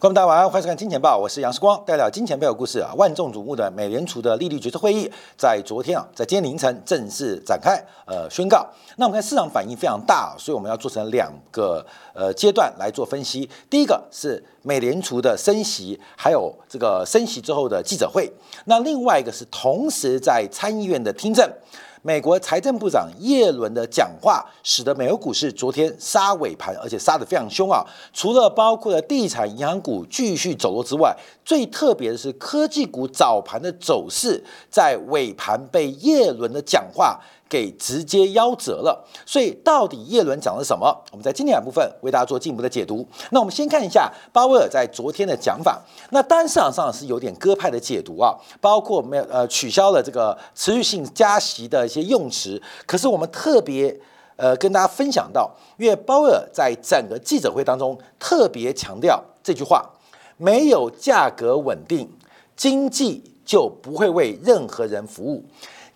观众大家晚上好，欢迎收看《金钱报》，我是杨世光，带来金钱背后故事啊。万众瞩目的美联储的利率决策会议，在昨天啊，在今天凌晨正式展开，呃，宣告。那我们看市场反应非常大，所以我们要做成两个呃阶段来做分析。第一个是美联储的升息，还有这个升息之后的记者会。那另外一个是同时在参议院的听证。美国财政部长耶伦的讲话，使得美国股市昨天杀尾盘，而且杀得非常凶啊！除了包括了地产、银行股继续走弱之外，最特别的是科技股早盘的走势，在尾盘被耶伦的讲话。给直接夭折了，所以到底叶伦讲了什么？我们在今天两部分为大家做进一步的解读。那我们先看一下鲍威尔在昨天的讲法。那当然市场上是有点鸽派的解读啊，包括没有呃取消了这个持续性加息的一些用词。可是我们特别呃跟大家分享到，因为鲍威尔在整个记者会当中特别强调这句话：没有价格稳定，经济就不会为任何人服务。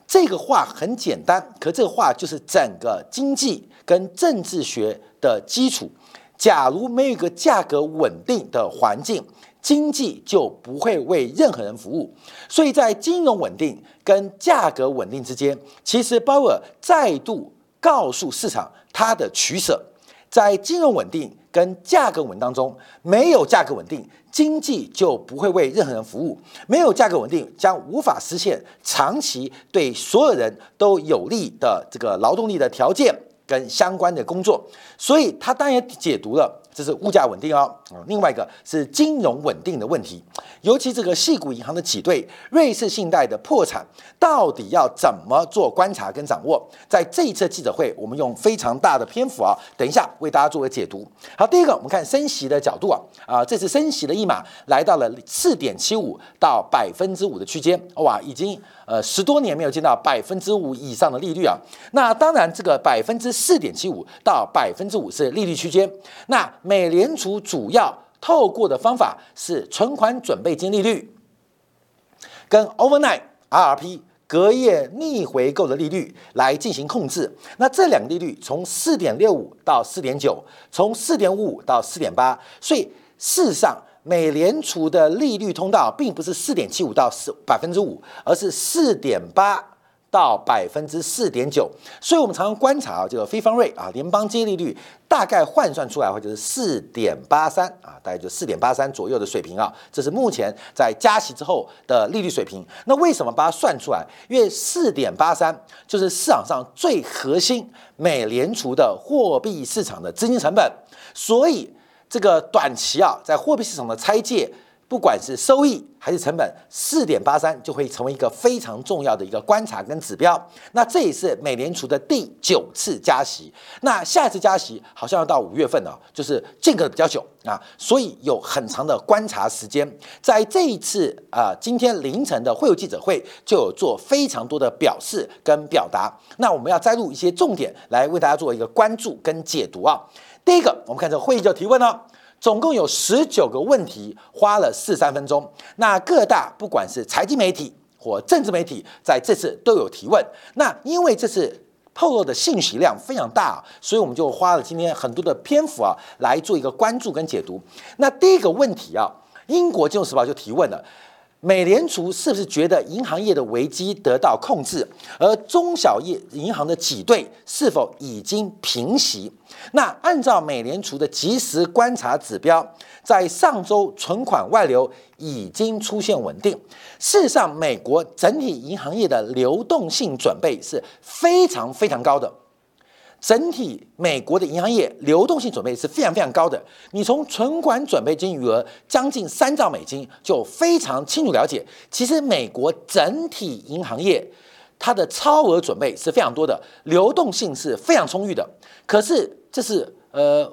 这个话很简单，可这个话就是整个经济跟政治学的基础。假如没有一个价格稳定的环境，经济就不会为任何人服务。所以在金融稳定跟价格稳定之间，其实鲍尔再度告诉市场他的取舍。在金融稳定跟价格稳当中，没有价格稳定。经济就不会为任何人服务，没有价格稳定，将无法实现长期对所有人都有利的这个劳动力的条件跟相关的工作，所以他当然解读了。这是物价稳定哦，另外一个是金融稳定的问题，尤其这个系股银行的挤兑、瑞士信贷的破产，到底要怎么做观察跟掌握？在这一次记者会，我们用非常大的篇幅啊，等一下为大家做个解读。好，第一个我们看升息的角度啊，啊，这次升息的一码来到了四点七五到百分之五的区间，哇，已经。呃，十多年没有见到百分之五以上的利率啊，那当然这个百分之四点七五到百分之五是利率区间。那美联储主要透过的方法是存款准备金利率跟 overnight RRP 隔夜逆回购的利率来进行控制。那这两个利率从四点六五到四点九，从四点五五到四点八，所以事实上。美联储的利率通道并不是四点七五到四百分之五，而是四点八到百分之四点九。所以，我们常常观察啊，这个非方瑞啊，联邦基金利率大概换算出来的话，就是四点八三啊，大概就四点八三左右的水平啊。这是目前在加息之后的利率水平。那为什么把它算出来？因为四点八三就是市场上最核心美联储的货币市场的资金成本，所以。这个短期啊，在货币市场的拆借，不管是收益还是成本，四点八三就会成为一个非常重要的一个观察跟指标。那这也是美联储的第九次加息，那下一次加息好像要到五月份了，就是间隔比较久啊，所以有很长的观察时间。在这一次啊，今天凌晨的会有记者会就有做非常多的表示跟表达。那我们要摘录一些重点来为大家做一个关注跟解读啊。第一个，我们看这个会议就提问了，总共有十九个问题，花了四三分钟。那各大不管是财经媒体或政治媒体，在这次都有提问。那因为这次透露的信息量非常大，所以我们就花了今天很多的篇幅啊，来做一个关注跟解读。那第一个问题啊，英国金融时报就提问了。美联储是不是觉得银行业的危机得到控制，而中小业银行的挤兑是否已经平息？那按照美联储的即时观察指标，在上周存款外流已经出现稳定。事实上，美国整体银行业的流动性准备是非常非常高的。整体美国的银行业流动性准备是非常非常高的。你从存款准备金余额将近三兆美金，就非常清楚了解，其实美国整体银行业它的超额准备是非常多的，流动性是非常充裕的。可是这是呃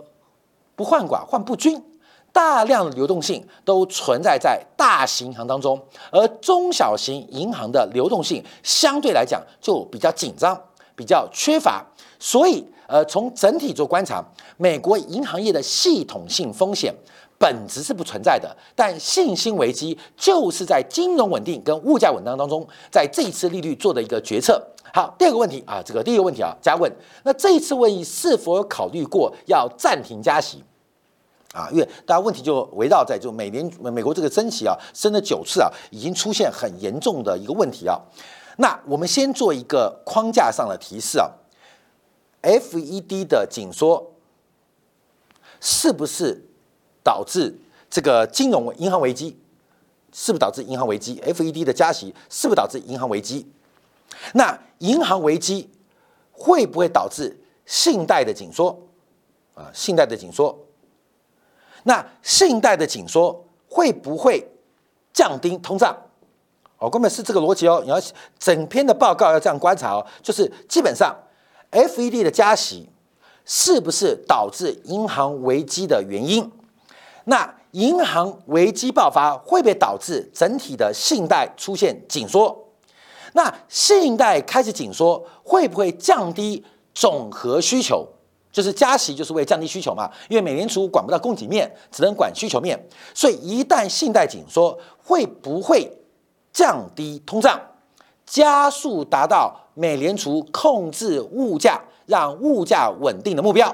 不患寡患不均，大量的流动性都存在在大型银行当中，而中小型银行的流动性相对来讲就比较紧张。比较缺乏，所以呃，从整体做观察，美国银行业的系统性风险本质是不存在的，但信心危机就是在金融稳定跟物价稳当当中，在这一次利率做的一个决策。好，第二个问题啊，这个第一个问题啊，加问，那这一次问议是否有考虑过要暂停加息？啊，因为大家问题就围绕在就美联美国这个升息啊，升了九次啊，已经出现很严重的一个问题啊。那我们先做一个框架上的提示啊，FED 的紧缩是不是导致这个金融银行危机？是不是导致银行危机？FED 的加息是不是导致银行危机？那银行危机会不会导致信贷的紧缩？啊，信贷的紧缩。那信贷的紧缩会不会降低通胀？哦，根本是这个逻辑哦。你要整篇的报告要这样观察哦，就是基本上，FED 的加息是不是导致银行危机的原因？那银行危机爆发会不会导致整体的信贷出现紧缩？那信贷开始紧缩会不会降低总和需求？就是加息就是为降低需求嘛，因为美联储管不到供给面，只能管需求面，所以一旦信贷紧缩，会不会？降低通胀，加速达到美联储控制物价、让物价稳定的目标。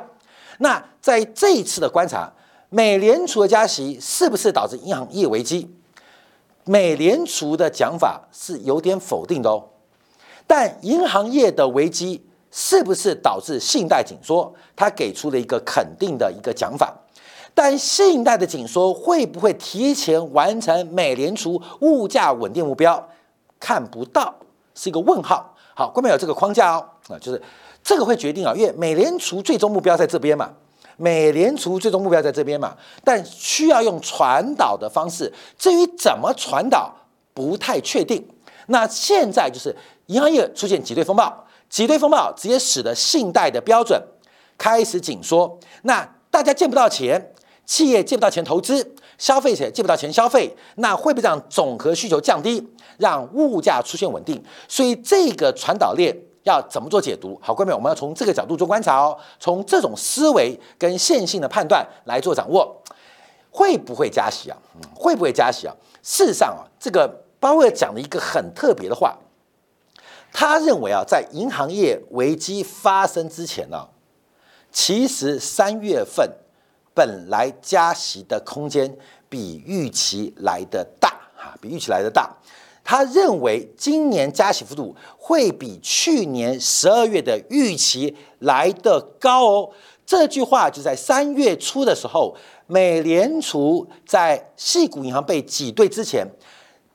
那在这一次的观察，美联储的加息是不是导致银行业危机？美联储的讲法是有点否定的哦。但银行业的危机是不是导致信贷紧缩？他给出了一个肯定的一个讲法。但信贷的紧缩会不会提前完成美联储物价稳定目标？看不到，是一个问号。好，后面有这个框架哦，啊，就是这个会决定啊，因为美联储最终目标在这边嘛，美联储最终目标在这边嘛，但需要用传导的方式，至于怎么传导不太确定。那现在就是银行业出现挤兑风暴，挤兑风暴直接使得信贷的标准开始紧缩，那大家见不到钱。企业借不到钱投资，消费者借不到钱消费，那会不会让总和需求降低，让物价出现稳定？所以这个传导链要怎么做解读？好，各位，我们要从这个角度做观察哦，从这种思维跟线性的判断来做掌握，会不会加息啊？会不会加息啊？事实上啊，这个鲍威尔讲了一个很特别的话，他认为啊，在银行业危机发生之前呢，其实三月份。本来加息的空间比预期来的大，哈，比预期来的大。他认为今年加息幅度会比去年十二月的预期来的高哦。这句话就在三月初的时候，美联储在系股银行被挤兑之前，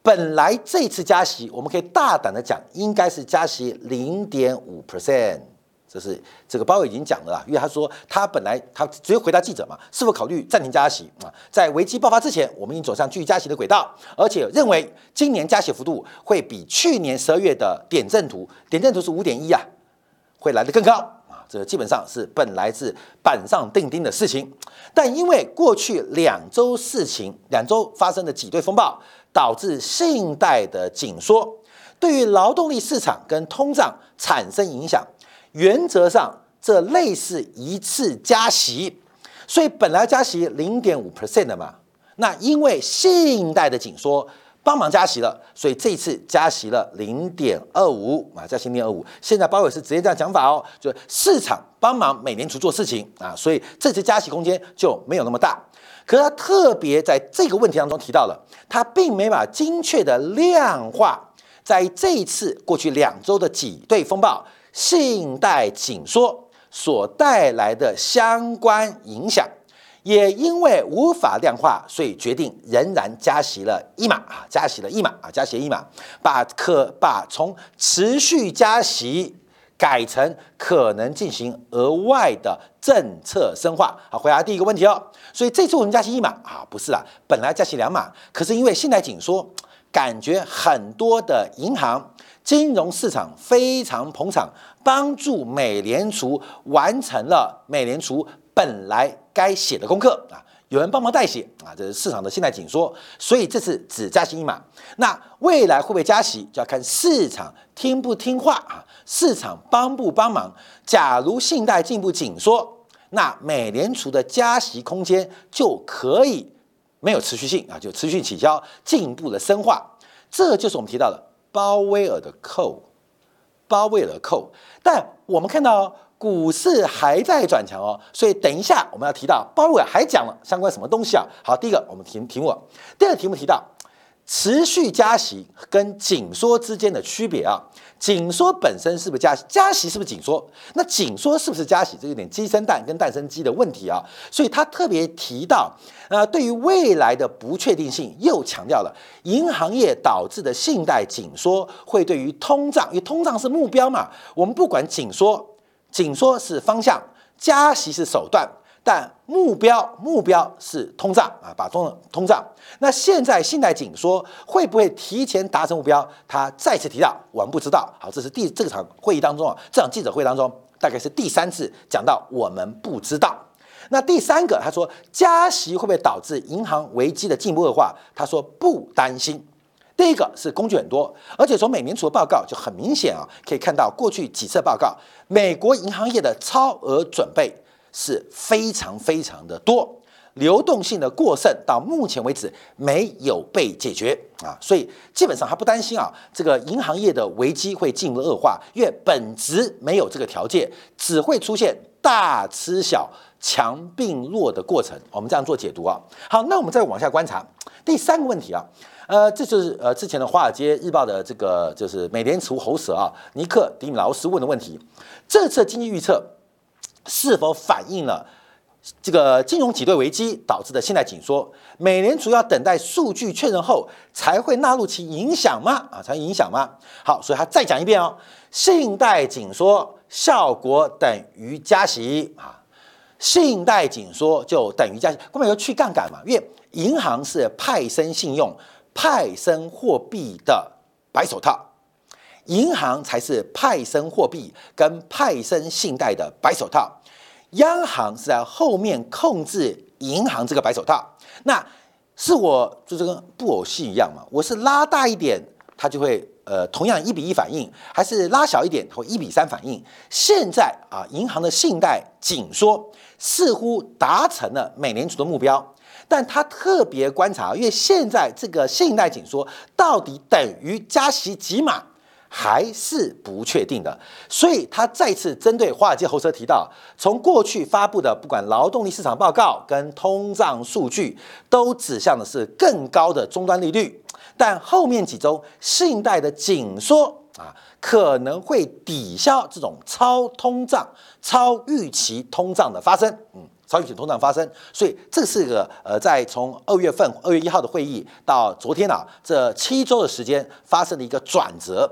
本来这次加息，我们可以大胆的讲，应该是加息零点五 percent。这是这个鲍已经讲了啊，因为他说他本来他直接回答记者嘛，是否考虑暂停加息啊？在危机爆发之前，我们已经走上继续加息的轨道，而且认为今年加息幅度会比去年十二月的点阵图，点阵图是五点一啊，会来得更高啊。这基本上是本来是板上钉钉的事情，但因为过去两周事情，两周发生的挤兑风暴，导致信贷的紧缩，对于劳动力市场跟通胀产生影响。原则上，这类似一次加息，所以本来加息零点五 percent 的嘛，那因为信贷的紧缩帮忙加息了，所以这次加息了零点二五啊，加息零点二五。现在鲍威尔是直接这样讲法哦，就市场帮忙美联储做事情啊，所以这次加息空间就没有那么大。可是他特别在这个问题当中提到了，他并没把精确的量化在这一次过去两周的挤兑风暴。信贷紧缩所带来的相关影响，也因为无法量化，所以决定仍然加息了一码啊，加息了一码啊，加息一码，把可把从持续加息改成可能进行额外的政策深化。好，回答第一个问题哦。所以这次我们加息一码啊，不是啊，本来加息两码，可是因为信贷紧缩，感觉很多的银行。金融市场非常捧场，帮助美联储完成了美联储本来该写的功课啊，有人帮忙代写啊，这是市场的信贷紧缩，所以这次只加息一码。那未来会不会加息，就要看市场听不听话啊，市场帮不帮忙。假如信贷进一步紧缩，那美联储的加息空间就可以没有持续性啊，就持续取消，进一步的深化。这就是我们提到的。鲍威尔的扣，鲍威尔的扣，但我们看到股市还在转强哦，所以等一下我们要提到鲍威尔还讲了相关什么东西啊？好，第一个我们题题目，第二个题目提到持续加息跟紧缩之间的区别啊。紧缩本身是不是加息？加息是不是紧缩？那紧缩是不是加息？这有点鸡生蛋跟蛋生鸡的问题啊。所以他特别提到，呃，对于未来的不确定性，又强调了银行业导致的信贷紧缩会对于通胀，因为通胀是目标嘛，我们不管紧缩。紧缩是方向，加息是手段，但目标目标是通胀啊，把通通胀。那现在信贷紧缩会不会提前达成目标？他再次提到，我们不知道。好，这是第这场会议当中啊，这场记者会当中大概是第三次讲到我们不知道。那第三个，他说加息会不会导致银行危机的进一步恶化？他说不担心。第一个是工具很多，而且从美联储的报告就很明显啊，可以看到过去几次报告，美国银行业的超额准备是非常非常的多，流动性的过剩到目前为止没有被解决啊，所以基本上他不担心啊，这个银行业的危机会进一步恶化，因为本质没有这个条件，只会出现大吃小、强并弱的过程。我们这样做解读啊。好，那我们再往下观察第三个问题啊。呃，这就是呃之前的《华尔街日报》的这个就是美联储喉舌啊，尼克·迪米劳斯问的问题：这次经济预测是否反映了这个金融挤兑危机导致的信贷紧缩？美联储要等待数据确认后才会纳入其影响吗？啊，才影响吗？好，所以他再讲一遍哦，信贷紧缩效果等于加息啊，信贷紧缩就等于加息，根本要去杠杆嘛，因为银行是派生信用。派生货币的白手套，银行才是派生货币跟派生信贷的白手套，央行是在后面控制银行这个白手套。那是我就这跟布偶戏一样嘛？我是拉大一点，它就会呃同样一比一反应，还是拉小一点或一比三反应？现在啊，银行的信贷紧缩似乎达成了美联储的目标。但他特别观察，因为现在这个信贷紧缩到底等于加息几码，还是不确定的，所以他再次针对华尔街喉舌提到，从过去发布的不管劳动力市场报告跟通胀数据，都指向的是更高的终端利率，但后面几周信贷的紧缩啊，可能会抵消这种超通胀、超预期通胀的发生，嗯。超预期通胀发生，所以这是个呃，在从二月份二月一号的会议到昨天啊，这七周的时间发生的一个转折，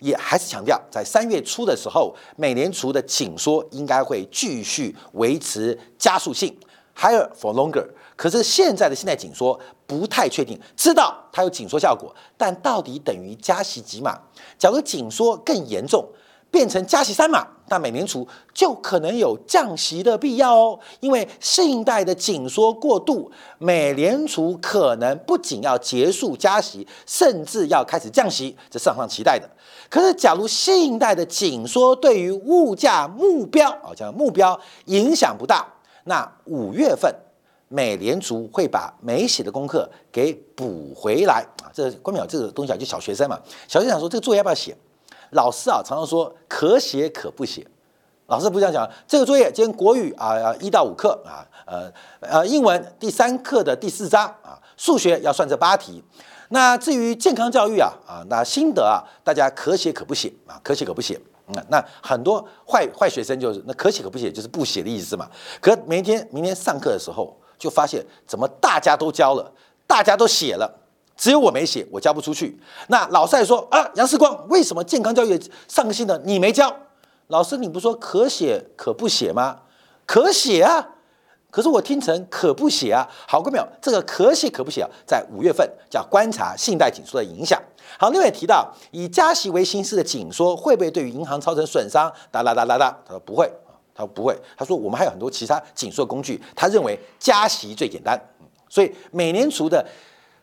也还是强调在三月初的时候，美联储的紧缩应该会继续维持加速性，higher for longer。可是现在的信贷紧缩不太确定，知道它有紧缩效果，但到底等于加息几码？假如紧缩更严重。变成加息三码，那美联储就可能有降息的必要哦。因为信贷的紧缩过度，美联储可能不仅要结束加息，甚至要开始降息，这市场上期待的。可是，假如信贷的紧缩对于物价目标啊，讲目标影响不大，那五月份美联储会把没写的功课给补回来啊。这关淼这个东西啊，就小学生嘛，小学生说这个作业要不要写？老师啊，常常说可写可不写。老师不这样讲，这个作业今天国语啊，一到五课啊，呃呃，英文第三课的第四章啊，数学要算这八题。那至于健康教育啊啊，那心得啊，大家可写可不写啊，可写可不写。那那很多坏坏学生就是那可写可不写，就是不写的意思嘛。可明天明天上课的时候，就发现怎么大家都交了，大家都写了。只有我没写，我交不出去。那老师还说啊，杨世光，为什么健康教育上个新的你没交？老师，你不说可写可不写吗？可写啊，可是我听成可不写啊。好，各位朋友，这个可写可不写啊，在五月份叫观察信贷紧缩的影响。好，另外提到以加息为形式的紧缩会不会对于银行造成损伤？哒哒哒哒哒，他说不会他说不会。他说我们还有很多其他紧缩工具，他认为加息最简单。所以美联储的。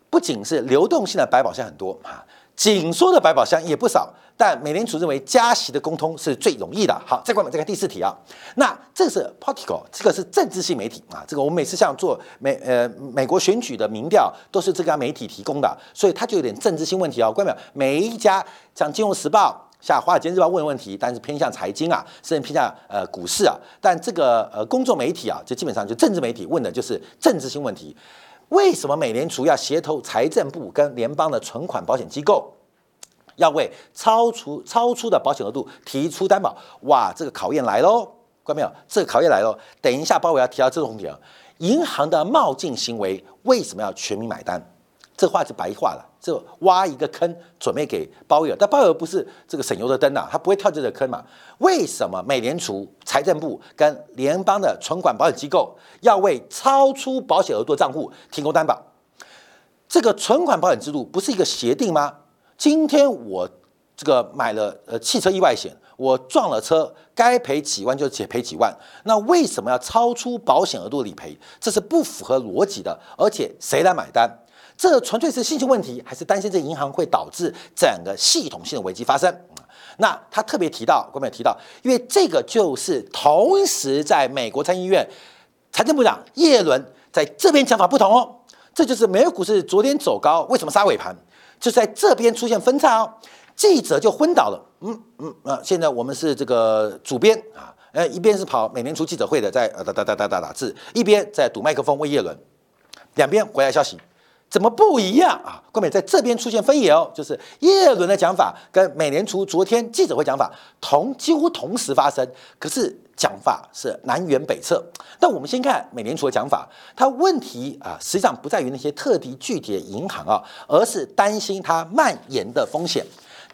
不仅是流动性的百宝箱很多啊，紧缩的百宝箱也不少。但美联储认为加息的沟通是最容易的。好，再关再看第四题啊。那这是 Political，这个是政治性媒体啊。这个我们每次像做美呃美国选举的民调，都是这家媒体提供的，所以它就有点政治性问题啊。关没有？每一家像《金融时报》、像《华尔街日报》问的问题，但是偏向财经啊，甚至偏向呃股市啊。但这个呃公众媒体啊，就基本上就政治媒体问的就是政治性问题。为什么美联储要协同财政部跟联邦的存款保险机构，要为超出超出的保险额度提出担保？哇，这个考验来喽！看到没有？这个考验来喽！等一下，包伟要提到这个问题啊，银行的冒进行为为什么要全民买单？这话是白话了，这挖一个坑准备给鲍威尔，但鲍威尔不是这个省油的灯呐，他不会跳这个坑嘛？为什么美联储、财政部跟联邦的存款保险机构要为超出保险额度的账户提供担保？这个存款保险制度不是一个协定吗？今天我这个买了呃汽车意外险，我撞了车，该赔几万就只赔几万，那为什么要超出保险额度理赔？这是不符合逻辑的，而且谁来买单？这纯粹是信息问题，还是担心这银行会导致整个系统性的危机发生？那他特别提到，官媒提到，因为这个就是同时在美国参议院财政部长耶伦在这边讲法不同哦，这就是美国股市昨天走高，为什么杀尾盘？就在这边出现分叉哦，记者就昏倒了。嗯嗯啊，现在我们是这个主编啊，呃，一边是跑美联储记者会的，在呃哒哒哒哒哒打字，一边在堵麦克风问耶伦，两边回来消息。怎么不一样啊？冠冕在这边出现分野哦，就是耶伦的讲法跟美联储昨天记者会讲法同几乎同时发生，可是讲法是南辕北辙。那我们先看美联储的讲法，它问题啊实际上不在于那些特地具体的银行啊，而是担心它蔓延的风险，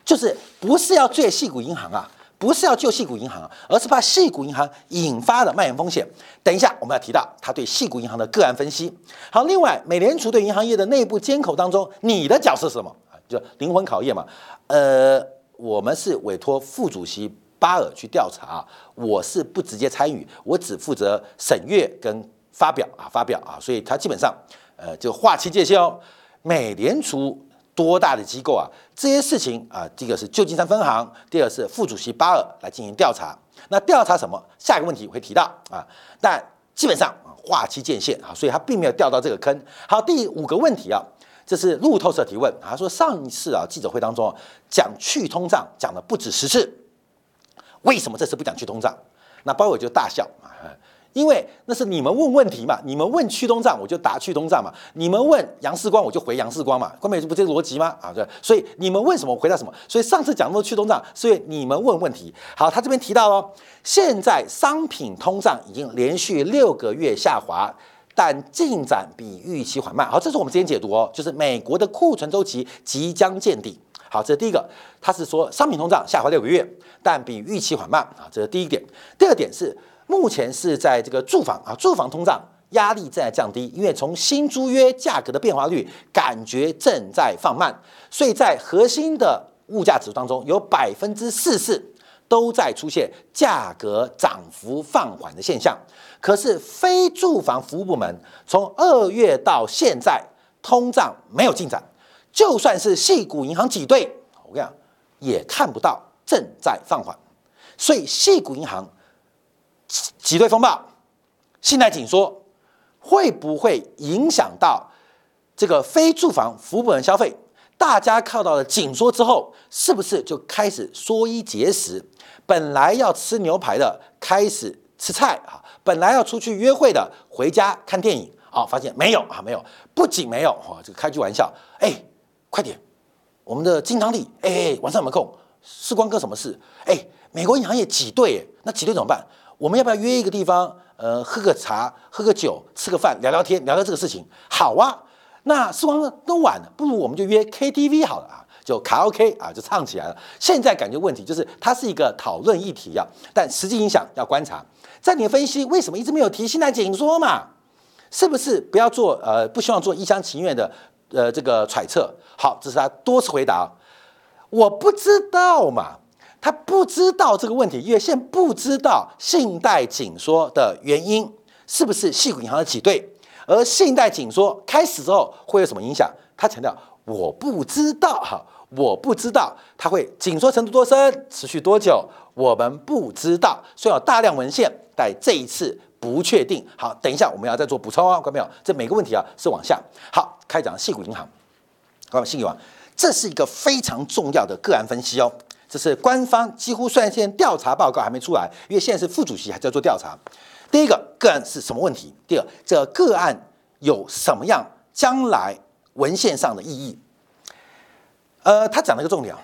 就是不是要借细股银行啊。不是要救细股银行，而是怕细股银行引发的蔓延风险。等一下我们要提到他对细股银行的个案分析。好，另外美联储对银行业的内部监口当中，你的角色是什么啊？就灵魂考验嘛。呃，我们是委托副主席巴尔去调查，我是不直接参与，我只负责审阅跟发表啊，发表啊。所以他基本上呃就划清界限哦。美联储。多大的机构啊？这些事情啊，第一个是旧金山分行，第二是副主席巴尔来进行调查。那调查什么？下一个问题我会提到啊。但基本上划期界限啊，所以他并没有掉到这个坑。好，第五个问题啊，这是路透社提问啊，说上一次啊记者会当中讲去通胀讲了不止十次，为什么这次不讲去通胀？那鲍尔就大笑啊。因为那是你们问问题嘛，你们问去通胀我就答去通胀嘛，你们问杨世光我就回杨世光嘛，关美这不这个逻辑吗？啊，对，所以你们问什么我回答什么。所以上次讲到去通胀，所以你们问问题。好，他这边提到哦，现在商品通胀已经连续六个月下滑，但进展比预期缓慢。好，这是我们之前解读哦，就是美国的库存周期即将见底。好，这是第一个，他是说商品通胀下滑六个月，但比预期缓慢啊，这是第一点。第二点是。目前是在这个住房啊，住房通胀压力正在降低，因为从新租约价格的变化率感觉正在放慢，所以在核心的物价指数当中，有百分之四十都在出现价格涨幅放缓的现象。可是非住房服务部门从二月到现在，通胀没有进展，就算是细股银行挤兑，我跟你讲也看不到正在放缓，所以细股银行。挤兑风暴、信贷紧缩，会不会影响到这个非住房服务部门消费？大家看到了紧缩之后，是不是就开始缩衣节食？本来要吃牛排的，开始吃菜啊！本来要出去约会的，回家看电影啊！发现没有啊，没有，不仅没有，哇，这个开句玩笑，哎，快点，我们的金堂里，哎，晚上有没有空？世光哥什么事？哎，美国银行业挤兑，那挤兑怎么办？我们要不要约一个地方？呃，喝个茶，喝个酒，吃个饭，聊聊天，聊聊这个事情。好啊，那世光哥都晚了，不如我们就约 KTV 好了啊，就卡 OK 啊，就唱起来了。现在感觉问题就是它是一个讨论议题啊，但实际影响要观察。在你分析，为什么一直没有提信贷紧缩嘛？是不是不要做？呃，不希望做一厢情愿的呃这个揣测。好，这是他多次回答，我不知道嘛。他不知道这个问题，因为现在不知道信贷紧缩的原因是不是系股银行的挤兑，而信贷紧缩开始之后会有什么影响？他强调我不知道哈，我不知道它会紧缩程度多深，持续多久，我们不知道，所以有大量文献，但这一次不确定。好，等一下我们要再做补充啊，看到没有？这每个问题啊是往下。好，开讲系股银行，各位信银行，这是一个非常重要的个案分析哦。这是官方几乎率先调查报告还没出来，因为现在是副主席还在做调查。第一个个案是什么问题？第二，这个个案有什么样将来文献上的意义？呃，他讲了一个重点啊，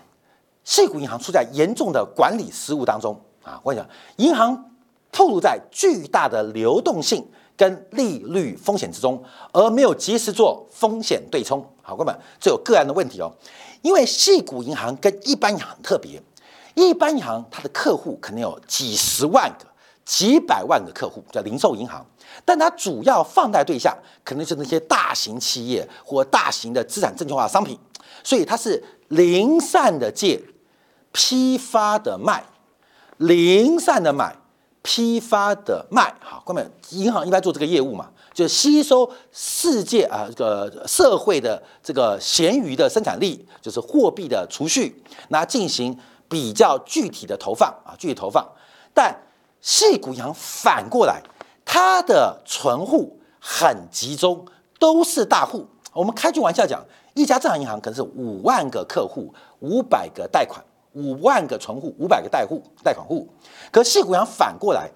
细谷银行处在严重的管理失误当中啊。我跟你讲，银行透露在巨大的流动性跟利率风险之中，而没有及时做风险对冲。好，哥们，这有个案的问题哦。因为细股银行跟一般银行特别，一般银行它的客户可能有几十万个、几百万个客户，叫零售银行，但它主要放贷对象可能是那些大型企业或大型的资产证券化商品，所以它是零散的借、批发的卖、零散的买、批发的卖。好，哥们，银行一般做这个业务嘛。就吸收世界啊，这个社会的这个闲余的生产力，就是货币的储蓄，那进行比较具体的投放啊，具体投放。但细股银行反过来，它的存户很集中，都是大户。我们开句玩笑讲，一家正常银行可能是五万个客户，五百个贷款，五万个存户，五百个贷户贷款户。可细谷阳反过来。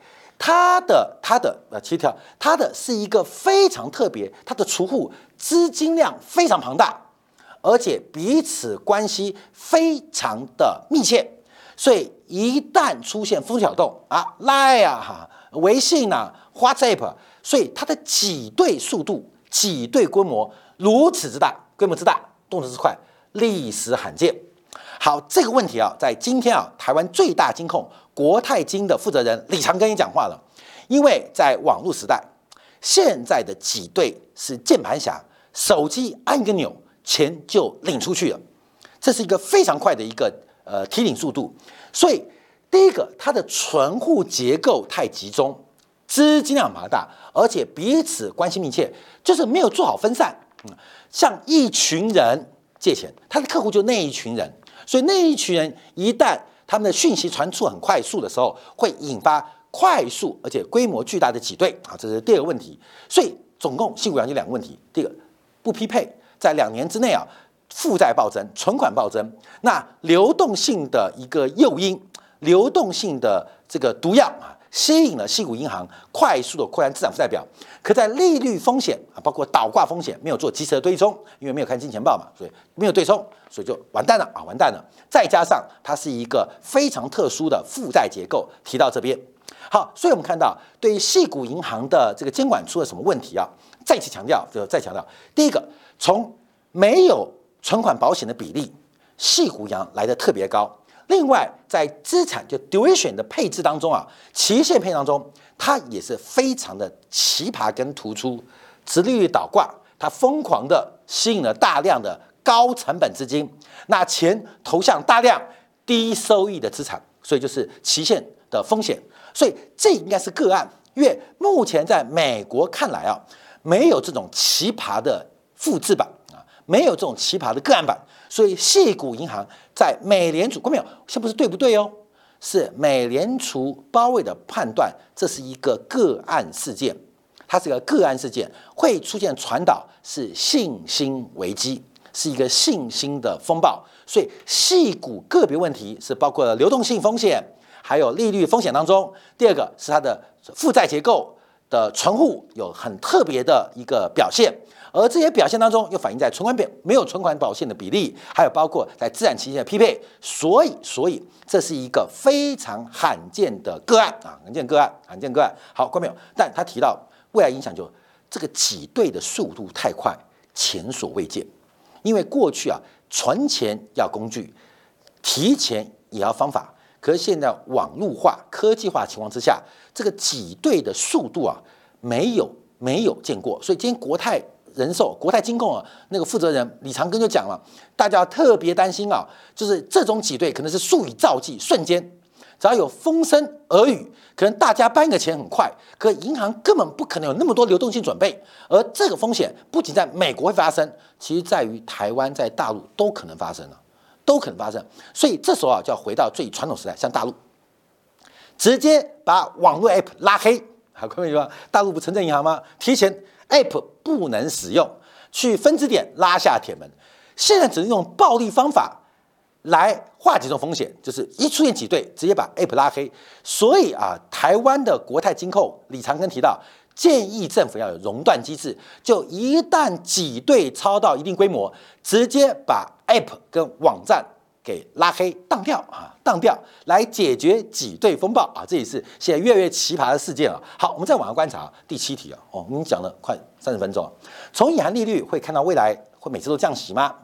它的它的呃，七条，它的是一个非常特别，它的储户资金量非常庞大，而且彼此关系非常的密切，所以一旦出现风小动啊，Line 啊哈，微信啊，WhatsApp，所以它的挤兑速度、挤兑规模如此之大，规模之大，动作之快，历史罕见。好，这个问题啊，在今天啊，台湾最大金控国泰金的负责人李长庚也讲话了。因为在网络时代，现在的挤兑是键盘侠，手机按一个钮，钱就领出去了，这是一个非常快的一个呃提领速度。所以第一个，它的存户结构太集中，资金量庞大，而且彼此关系密切，就是没有做好分散。嗯，像一群人借钱，他的客户就那一群人。所以那一群人一旦他们的讯息传出很快速的时候，会引发快速而且规模巨大的挤兑啊，这是第二个问题。所以总共新股阳就两个问题：第一个不匹配，在两年之内啊，负债暴增，存款暴增，那流动性的一个诱因，流动性的这个毒药啊。吸引了西股银行快速的扩展资产负债表，可在利率风险啊，包括倒挂风险没有做及时的对冲，因为没有看金钱报嘛，所以没有对冲，所以就完蛋了啊，完蛋了。再加上它是一个非常特殊的负债结构，提到这边好，所以我们看到对于细股银行的这个监管出了什么问题啊？再次强调，就再强调，第一个，从没有存款保险的比例，细股银行来的特别高。另外，在资产就 duration 的配置当中啊，期限配当中，它也是非常的奇葩跟突出。直利率倒挂，它疯狂的吸引了大量的高成本资金，那钱投向大量低收益的资产，所以就是期限的风险。所以这应该是个案，因为目前在美国看来啊，没有这种奇葩的复制版啊，没有这种奇葩的个案版。所以，细股银行在美联储，看没有？现在不是对不对哦？是美联储包围的判断，这是一个个案事件，它是一个个案事件，会出现传导是信心危机，是一个信心的风暴。所以，细股个别问题是包括流动性风险，还有利率风险当中。第二个是它的负债结构的存户有很特别的一个表现。而这些表现当中，又反映在存款表没有存款保险的比例，还有包括在资产期限的匹配，所以，所以这是一个非常罕见的个案啊，罕见个案，罕见个案。好，关没有？但他提到未来影响，就这个挤兑的速度太快，前所未见。因为过去啊，存钱要工具，提钱也要方法，可是现在网络化、科技化情况之下，这个挤兑的速度啊，没有没有见过。所以今天国泰。人寿、国泰金控啊，那个负责人李长庚就讲了，大家特别担心啊，就是这种挤兑可能是数以兆计，瞬间只要有风声耳语，可能大家搬个钱很快，可银行根本不可能有那么多流动性准备。而这个风险不仅在美国会发生，其实在于台湾、在大陆都可能发生了，都可能发生。所以这时候啊，就要回到最传统时代，像大陆，直接把网络 App 拉黑。好，各位说，大陆不城镇银行吗？提前。App 不能使用，去分支点拉下铁门。现在只能用暴力方法来化解这种风险，就是一出现挤兑，直接把 App 拉黑。所以啊，台湾的国泰金控李长庚提到，建议政府要有熔断机制，就一旦挤兑超到一定规模，直接把 App 跟网站给拉黑、当掉啊，当掉，来解决挤兑风暴啊。这也是现在越来越奇葩的事件啊。好，我们再往下观察第七题啊。哦，我们讲了快三十分钟，从隐含利率会看到未来会每次都降息吗？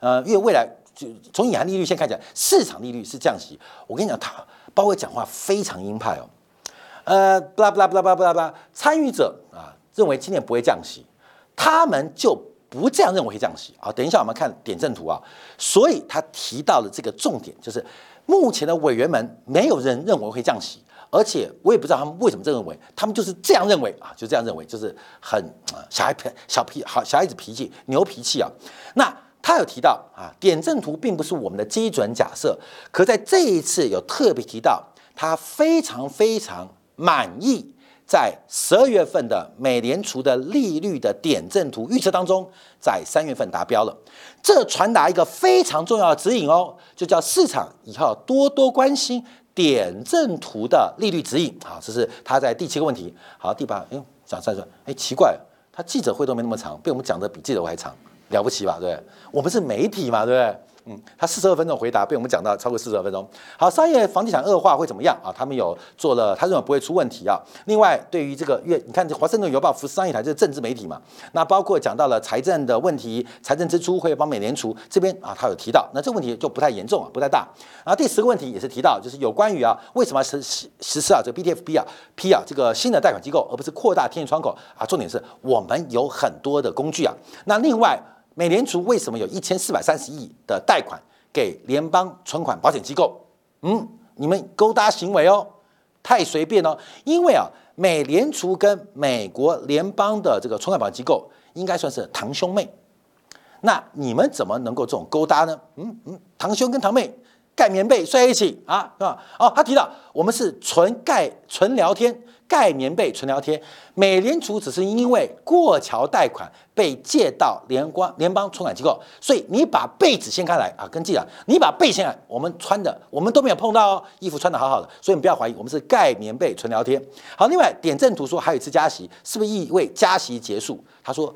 呃，因为未来。就从隐含利率先看起来，市场利率是降息。我跟你讲，他包括讲话非常鹰派哦。呃，不啦不啦不啦不啦不啦，参与者啊认为今年不会降息，他们就不这样认为会降息啊。等一下我们看点阵图啊，所以他提到的这个重点就是，目前的委员们没有人认为会降息，而且我也不知道他们为什么这样认为，他们就是这样认为啊，就这样认为，就是很小孩脾小脾好小孩子脾气牛脾气啊，那。他有提到啊，点阵图并不是我们的基准假设，可在这一次有特别提到，他非常非常满意在十二月份的美联储的利率的点阵图预测当中，在三月份达标了。这传达一个非常重要的指引哦，就叫市场以后多多关心点阵图的利率指引。好，这是他在第七个问题。好，第八，哎，讲三说，哎，奇怪，他记者会都没那么长，被我们讲的比记者会还长。了不起吧，对？我们是媒体嘛，对不对？嗯，他四十二分钟回答被我们讲到超过四十二分钟。好，商业房地产恶化会怎么样啊？他们有做了，他认为不会出问题啊。另外，对于这个月，你看《华盛顿邮报》福斯商业台这是政治媒体嘛？那包括讲到了财政的问题，财政支出会帮美联储这边啊，他有提到，那这个问题就不太严重啊，不太大。然后第十个问题也是提到，就是有关于啊，为什么实实实施啊这个 BTFP 啊批啊这个新的贷款机构，而不是扩大天线窗口啊？重点是我们有很多的工具啊。那另外。美联储为什么有一千四百三十亿的贷款给联邦存款保险机构？嗯，你们勾搭行为哦，太随便哦。因为啊，美联储跟美国联邦的这个存款保险机构应该算是堂兄妹，那你们怎么能够这种勾搭呢？嗯嗯，堂兄跟堂妹。盖棉被睡一起啊，是吧？哦，他提到我们是纯盖纯聊天，盖棉被纯聊天。美联储只是因为过桥贷款被借到联邦联邦存款机构，所以你把被子掀开来啊，跟记者，你把被掀开，我们穿的我们都没有碰到哦，衣服穿的好好的，所以你不要怀疑，我们是盖棉被纯聊天。好，另外点阵图说还有一次加息，是不是意味加息结束？他说。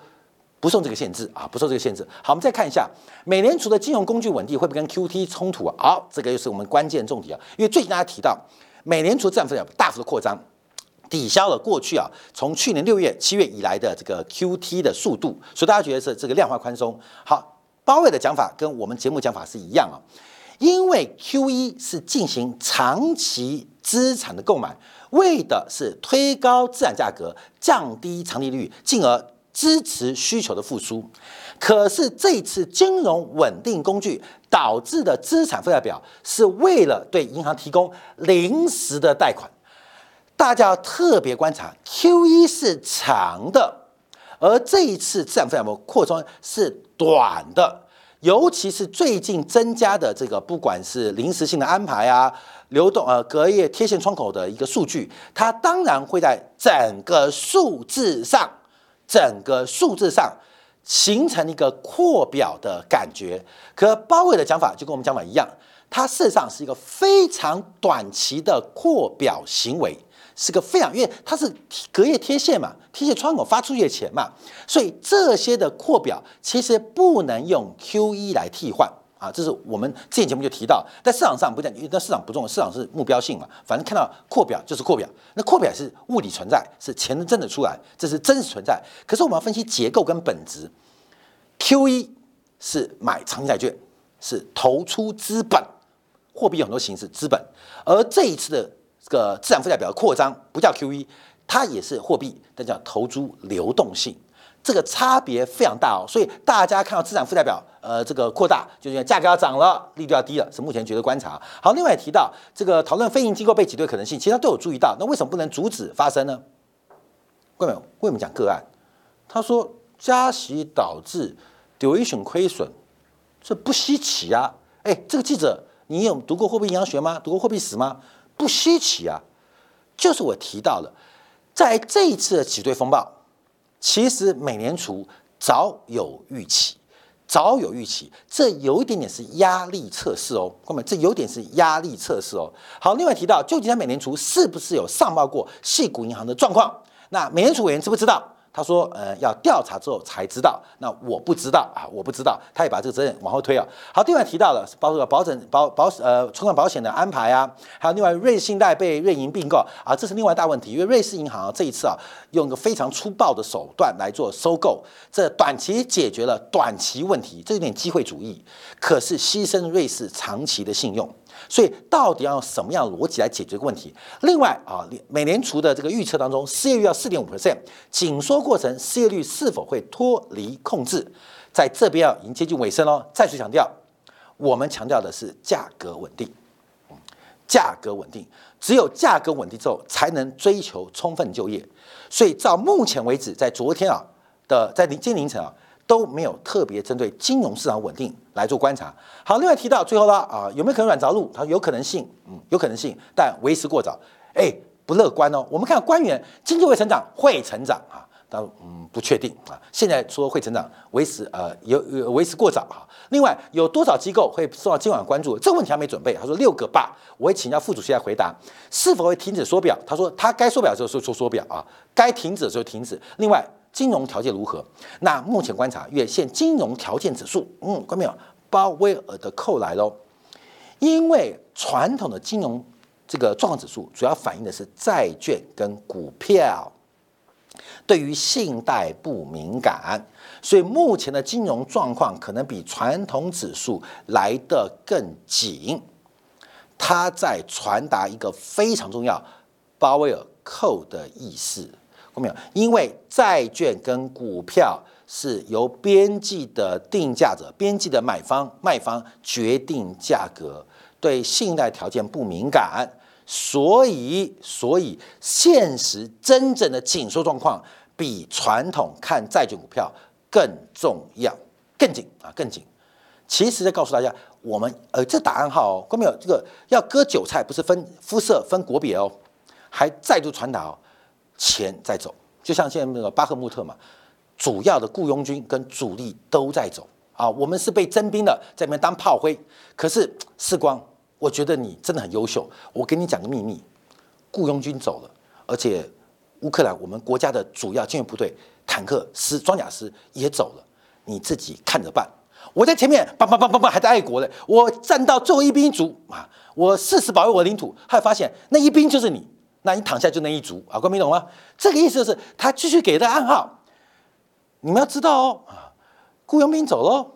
不受这个限制啊，不受这个限制。好，我们再看一下美联储的金融工具稳定会不会跟 QT 冲突啊？好，这个又是我们关键重点啊。因为最近大家提到美联储资产负债大幅的扩张，抵消了过去啊从去年六月、七月以来的这个 QT 的速度，所以大家觉得是这个量化宽松。好，鲍威的讲法跟我们节目讲法是一样啊，因为 QE 是进行长期资产的购买，为的是推高资产价格，降低长利率，进而。支持需求的复苏，可是这次金融稳定工具导致的资产负债表是为了对银行提供临时的贷款，大家要特别观察，Q1 是长的，而这一次资产负债表扩充是短的，尤其是最近增加的这个不管是临时性的安排啊，流动呃隔夜贴现窗口的一个数据，它当然会在整个数字上。整个数字上形成一个扩表的感觉，可包伟的讲法就跟我们讲法一样，它事实上是一个非常短期的扩表行为，是个非常因为它是隔夜贴现嘛，贴现窗口发出去的钱嘛，所以这些的扩表其实不能用 Q E 来替换。啊，这是我们之前节目就提到，在市场上不讲，因为在市场不重要，市场是目标性嘛。反正看到扩表就是扩表，那扩表是物理存在，是钱真的出来，这是真实存在。可是我们要分析结构跟本质，Q E 是买长期债券，是投出资本，货币有很多形式，资本。而这一次的这个资产负债表的扩张不叫 Q E，它也是货币，但叫投资流动性。这个差别非常大哦，所以大家看到资产负债表，呃，这个扩大，就是因为价格要涨了，利率要低了，是目前觉得观察。好，另外提到这个讨论非银机构被挤兑可能性，其实他都有注意到，那为什么不能阻止发生呢？各位，为什么讲个案？他说加息导致 duration 亏损，这不稀奇啊。哎，这个记者，你有读过货币营养学吗？读过货币史吗？不稀奇啊，就是我提到了，在这一次的挤兑风暴。其实美联储早有预期，早有预期，这有一点点是压力测试哦，各位，这有点是压力测试哦。好，另外提到，旧金山美联储是不是有上报过系股银行的状况？那美联储委员知不知道？他说：“呃，要调查之后才知道。那我不知道啊，我不知道。他也把这个责任往后推啊。好，另外提到了包括保证保保呃存款保险的安排啊，还有另外瑞信贷被瑞银并购啊，这是另外大问题。因为瑞士银行这一次啊，用一个非常粗暴的手段来做收购，这短期解决了短期问题，这有点机会主义，可是牺牲瑞士长期的信用。”所以到底要用什么样的逻辑来解决这个问题？另外啊，美联储的这个预测当中，失业率要四点五 percent，紧缩过程失业率是否会脱离控制？在这边啊，已经接近尾声喽。再次强调，我们强调的是价格稳定，价格稳定，只有价格稳定之后，才能追求充分就业。所以到目前为止，在昨天啊的在今天凌晨啊。都没有特别针对金融市场稳定来做观察。好，另外提到最后啦，啊，有没有可能软着陆？他说有可能性，嗯，有可能性，但为时过早，哎，不乐观哦。我们看官员，经济会成长，会成长啊，但嗯不确定啊。现在说会成长，为时呃有为时过早啊。另外有多少机构会受到今晚关注？这个问题还没准备。他说六个吧，我会请教副主席来回答。是否会停止缩表？他说他该缩表的时候说缩表啊，该停止的时候停止。另外。金融条件如何？那目前观察，月线金融条件指数，嗯，看到没有？鲍威尔的扣来喽。因为传统的金融这个状况指数，主要反映的是债券跟股票，对于信贷不敏感，所以目前的金融状况可能比传统指数来得更紧。它在传达一个非常重要，鲍威尔扣的意思没有，因为债券跟股票是由边际的定价者、边际的买方、卖方决定价格，对信贷条件不敏感，所以，所以现实真正的紧缩状况比传统看债券股票更重要、更紧啊，更紧。其实，在告诉大家，我们呃，这打暗号哦，关没有？这个要割韭菜，不是分肤色、分国别哦，还再度传达哦。钱在走，就像现在那个巴赫穆特嘛，主要的雇佣军跟主力都在走啊。我们是被征兵的，在里面当炮灰。可是世光，我觉得你真的很优秀。我给你讲个秘密，雇佣军走了，而且乌克兰我们国家的主要精锐部队坦克师、装甲师也走了，你自己看着办。我在前面，梆梆梆梆梆，还在爱国的，我站到最后一兵一卒啊，我誓死保卫我的领土。后来发现那一兵就是你。那你躺下就那一族啊，各位听懂吗？这个意思就是他继续给的暗号，你们要知道哦啊，雇佣兵走喽，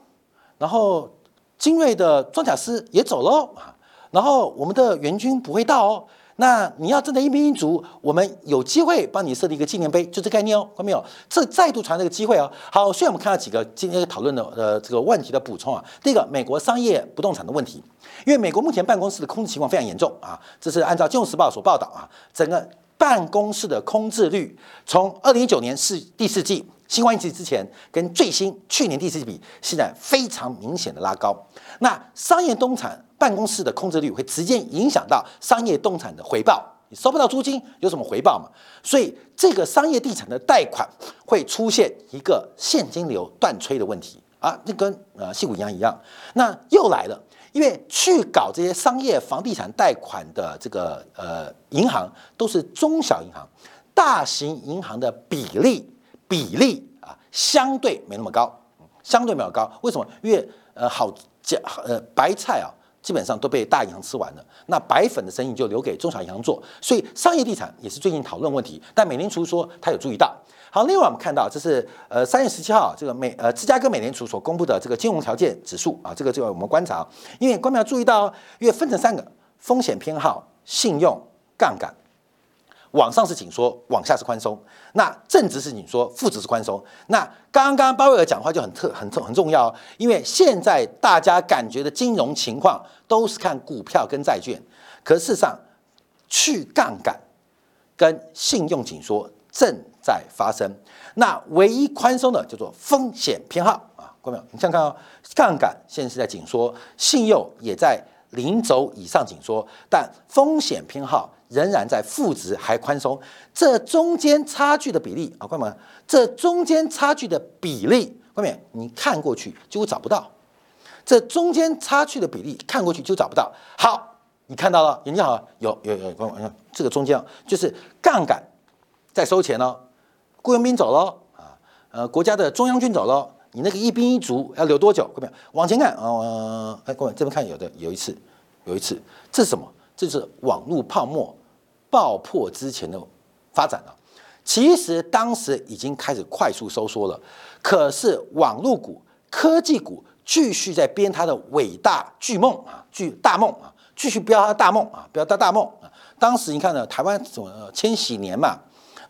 然后精锐的装甲师也走喽啊，然后我们的援军不会到哦。那你要真的一兵一卒，我们有机会帮你设立一个纪念碑，就这概念哦，看到没有？这再度传这个机会哦。好，所以我们看到几个今天讨论的呃这个问题的补充啊。第一个，美国商业不动产的问题，因为美国目前办公室的空置情况非常严重啊，这是按照《金融时报》所报道啊，整个办公室的空置率从二零一九年四第四季新冠疫情之前跟最新去年第四季比，现在非常明显的拉高。那商业动产。办公室的空置率会直接影响到商业动产的回报，你收不到租金，有什么回报嘛？所以这个商业地产的贷款会出现一个现金流断炊的问题啊，那跟呃西股银行一样。那又来了，因为去搞这些商业房地产贷款的这个呃银行都是中小银行，大型银行的比例比例啊相对没那么高，相对没有高。为什么？因为呃好价呃白菜啊。基本上都被大银行吃完了，那白粉的生意就留给中小银行做，所以商业地产也是最近讨论问题。但美联储说他有注意到。好，另外我们看到这是呃三月十七号这个美呃芝加哥美联储所公布的这个金融条件指数啊，这个就要我们观察，因为官们要注意到，因为分成三个风险偏好、信用、杠杆。往上是紧缩，往下是宽松。那正值是紧缩，负值是宽松。那刚刚鲍威尔讲话就很特很重很重要，因为现在大家感觉的金融情况都是看股票跟债券，可事实上去杠杆跟信用紧缩正在发生。那唯一宽松的叫做风险偏好啊，各位你想看哦，杠杆现在是在紧缩，信用也在零轴以上紧缩，但风险偏好。仍然在负值还宽松，这中间差距的比例啊，朋友们，这中间差距的比例外面你看过去就会找不到，这中间差距的比例看过去就找不到。好，你看到了，眼睛好，有有有，看这个中间啊，就是杠杆在收钱喽，雇佣兵走喽啊，呃，国家的中央军走喽，你那个一兵一卒要留多久？各位往前看，啊，哎，各位这边看有的有一次，有一次，这是什么？这是网络泡沫爆破之前的发展了。其实当时已经开始快速收缩了，可是网络股、科技股继续在编它的伟大巨梦啊，巨大梦啊，继续标它的大梦啊，标它大梦啊。当时你看呢，台湾什么千禧年嘛，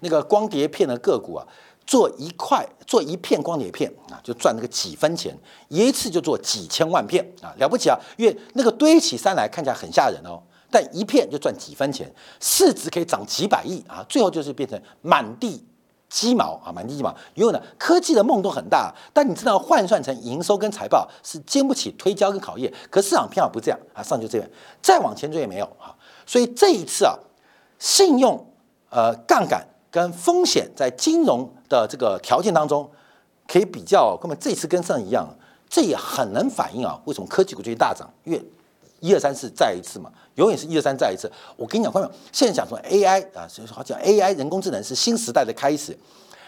那个光碟片的个股啊，做一块做一片光碟片啊，就赚那个几分钱，一次就做几千万片啊，了不起啊！因为那个堆起山来看起来很吓人哦。但一片就赚几分钱，市值可以涨几百亿啊！最后就是变成满地鸡毛啊，满地鸡毛。因为呢，科技的梦都很大，但你知道换算成营收跟财报是经不起推销跟考验。可市场偏好不这样啊，上就这样，再往前追也没有啊。所以这一次啊，信用呃杠杆跟风险在金融的这个条件当中可以比较，那么这次跟上一样，这也很能反映啊，为什么科技股最近大涨？因为一二三四再一次嘛，永远是一二三再一次。我跟你讲，朋友现在讲说 AI 啊，所以说好讲 AI 人工智能是新时代的开始。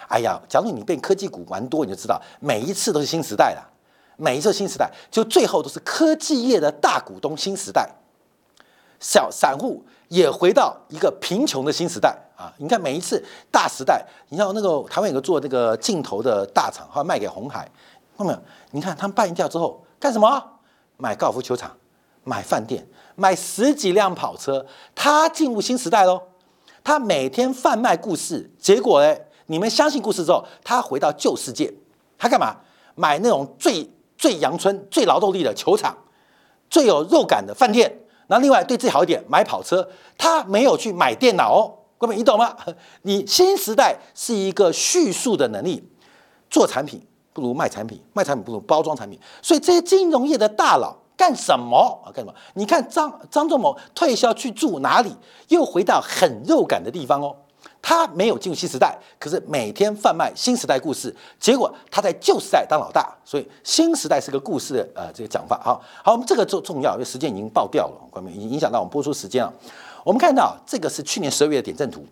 哎呀，假如你被科技股玩多，你就知道每一次都是新时代了，每一次新时代，就最后都是科技业的大股东新时代，小散户也回到一个贫穷的新时代啊！你看每一次大时代，你像那个台湾有个做那个镜头的大厂，后来卖给红海，看到没有？你看他们办掉之后干什么？买高尔夫球场。买饭店，买十几辆跑车，他进入新时代喽。他每天贩卖故事，结果呢？你们相信故事之后，他回到旧世界，他干嘛？买那种最最阳春、最劳动力的球场，最有肉感的饭店。那另外对自己好一点，买跑车。他没有去买电脑哦，各位你懂吗？你新时代是一个叙述的能力，做产品不如卖产品，卖产品不如包装产品。所以这些金融业的大佬。干什么啊？干什么？你看张张仲谋退休去住哪里？又回到很肉感的地方哦。他没有进入新时代，可是每天贩卖新时代故事，结果他在旧时代当老大。所以新时代是个故事的呃这个讲法。好好，我们这个重重要，因为时间已经爆掉了，关面已经影响到我们播出时间了。我们看到这个是去年十二月的点阵图。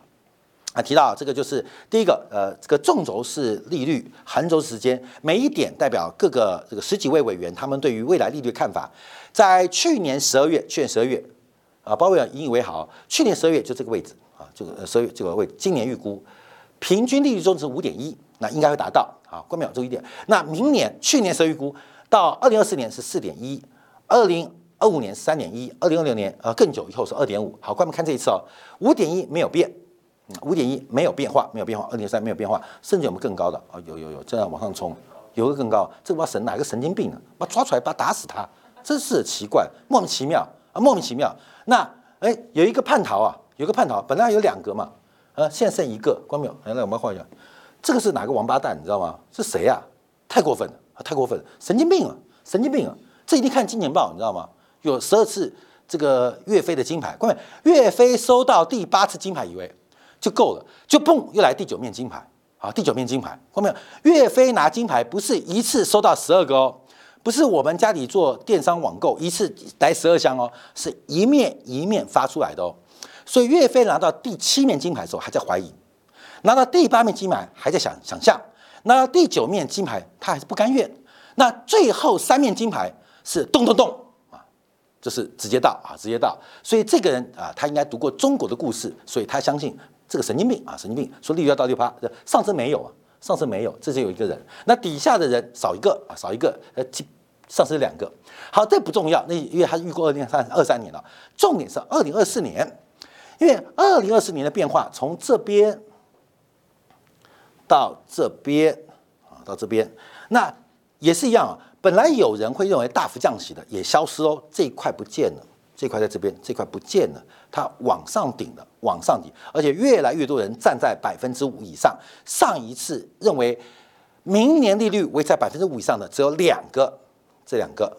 啊，提到这个就是第一个，呃，这个纵轴是利率，横轴时间，每一点代表各个这个十几位委员他们对于未来利率看法。在去年十二月，去年十二月，啊，包委员引以为豪，去年十二月就这个位置啊，这个十二月这个位，今年预估平均利率中值五点一，那应该会达到啊，关秒这一点。那明年去年十二预估到二零二四年是四点一，二零二五年三点一，二零二六年呃更久以后是二点五。好，关门看这一次哦，五点一没有变。五点一没有变化，没有变化，二点三没有变化，甚至有没有更高的啊？有有有，这样往上冲，有个更高，这个把神哪个神经病啊？把抓出来，把打死他，真是奇怪，莫名其妙啊，莫名其妙。那哎，有一个叛逃啊，有个叛逃，本来有两个嘛，呃，现在剩一个，关没有？来来，我们换一下，这个是哪个王八蛋？你知道吗？是谁啊？太过分了，太过分了，神经病啊，神经病啊！这一定看金钱豹，你知道吗？有十二次这个岳飞的金牌，关没岳飞收到第八次金牌，以为。就够了，就砰，又来第九面金牌，好，第九面金牌，看到没有？岳飞拿金牌不是一次收到十二个哦，不是我们家里做电商网购一次来十二箱哦，是一面一面发出来的哦。所以岳飞拿到第七面金牌的时候还在怀疑，拿到第八面金牌还在想想象，拿到第九面金牌他还是不甘愿，那最后三面金牌是咚咚咚啊，这是直接到啊，直接到。所以这个人啊，他应该读过中国的故事，所以他相信。这个神经病啊，神经病！说利率要到六趴，上升没有啊？上升没有，这就有一个人，那底下的人少一个啊，少一个，呃，上升两个。好，这不重要，那因为他预估二零三二三年了，重点是二零二四年，因为二零二四年的变化从这边到这边啊，到这边，那也是一样啊。本来有人会认为大幅降息的，也消失哦，这一块不见了。这块在这边，这块不见了，它往上顶了，往上顶，而且越来越多人站在百分之五以上。上一次认为明年利率维持在百分之五以上的只有两个，这两个，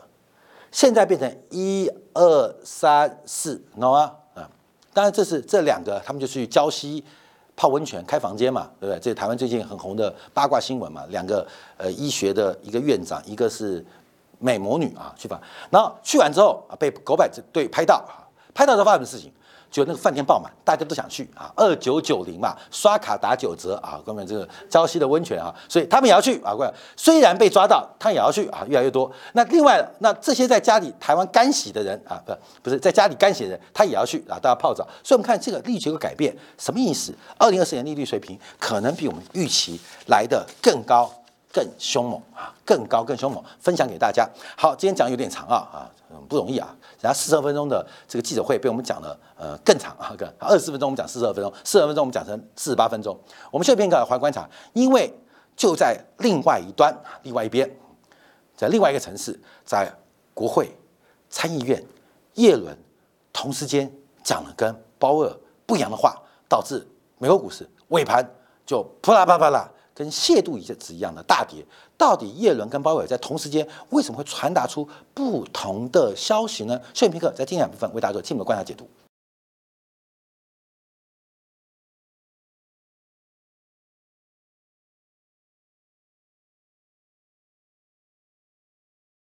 现在变成一二三四，懂吗？啊，当然这是这两个，他们就去交息泡温泉开房间嘛，对不对？这是台湾最近很红的八卦新闻嘛，两个呃医学的一个院长，一个是美魔女啊去吧，然后去完之后啊被狗百队拍到啊，拍到之后发生什么事情？就那个饭店爆满，大家都想去啊，二九九零嘛，刷卡打九折啊，根本这个朝夕的温泉啊，所以他们也要去啊。虽然被抓到，他也要去啊，越来越多。那另外，那这些在家里台湾干洗的人啊，不不是在家里干洗的人，他也要去啊，大家泡澡。所以，我们看这个利率有改变，什么意思？二零二四年利率水平可能比我们预期来的更高、更凶猛啊，更高、更凶猛。分享给大家。好，今天讲有点长啊啊。不容易啊！然后四十二分钟的这个记者会被我们讲了，呃，更长啊，更二十四分钟我们讲四十二分钟，四十二分钟我们讲成四十八分钟。我们这边个环观察，因为就在另外一端，另外一边，在另外一个城市，在国会参议院，耶伦同时间讲了跟鲍尔不一样的话，导致美国股市尾盘就啪啦啪啪啦。跟亵渎一子一样的大跌，到底叶伦跟鲍威尔在同时间为什么会传达出不同的消息呢？摄影片刻在今天部分为大家做进一步的观察解读。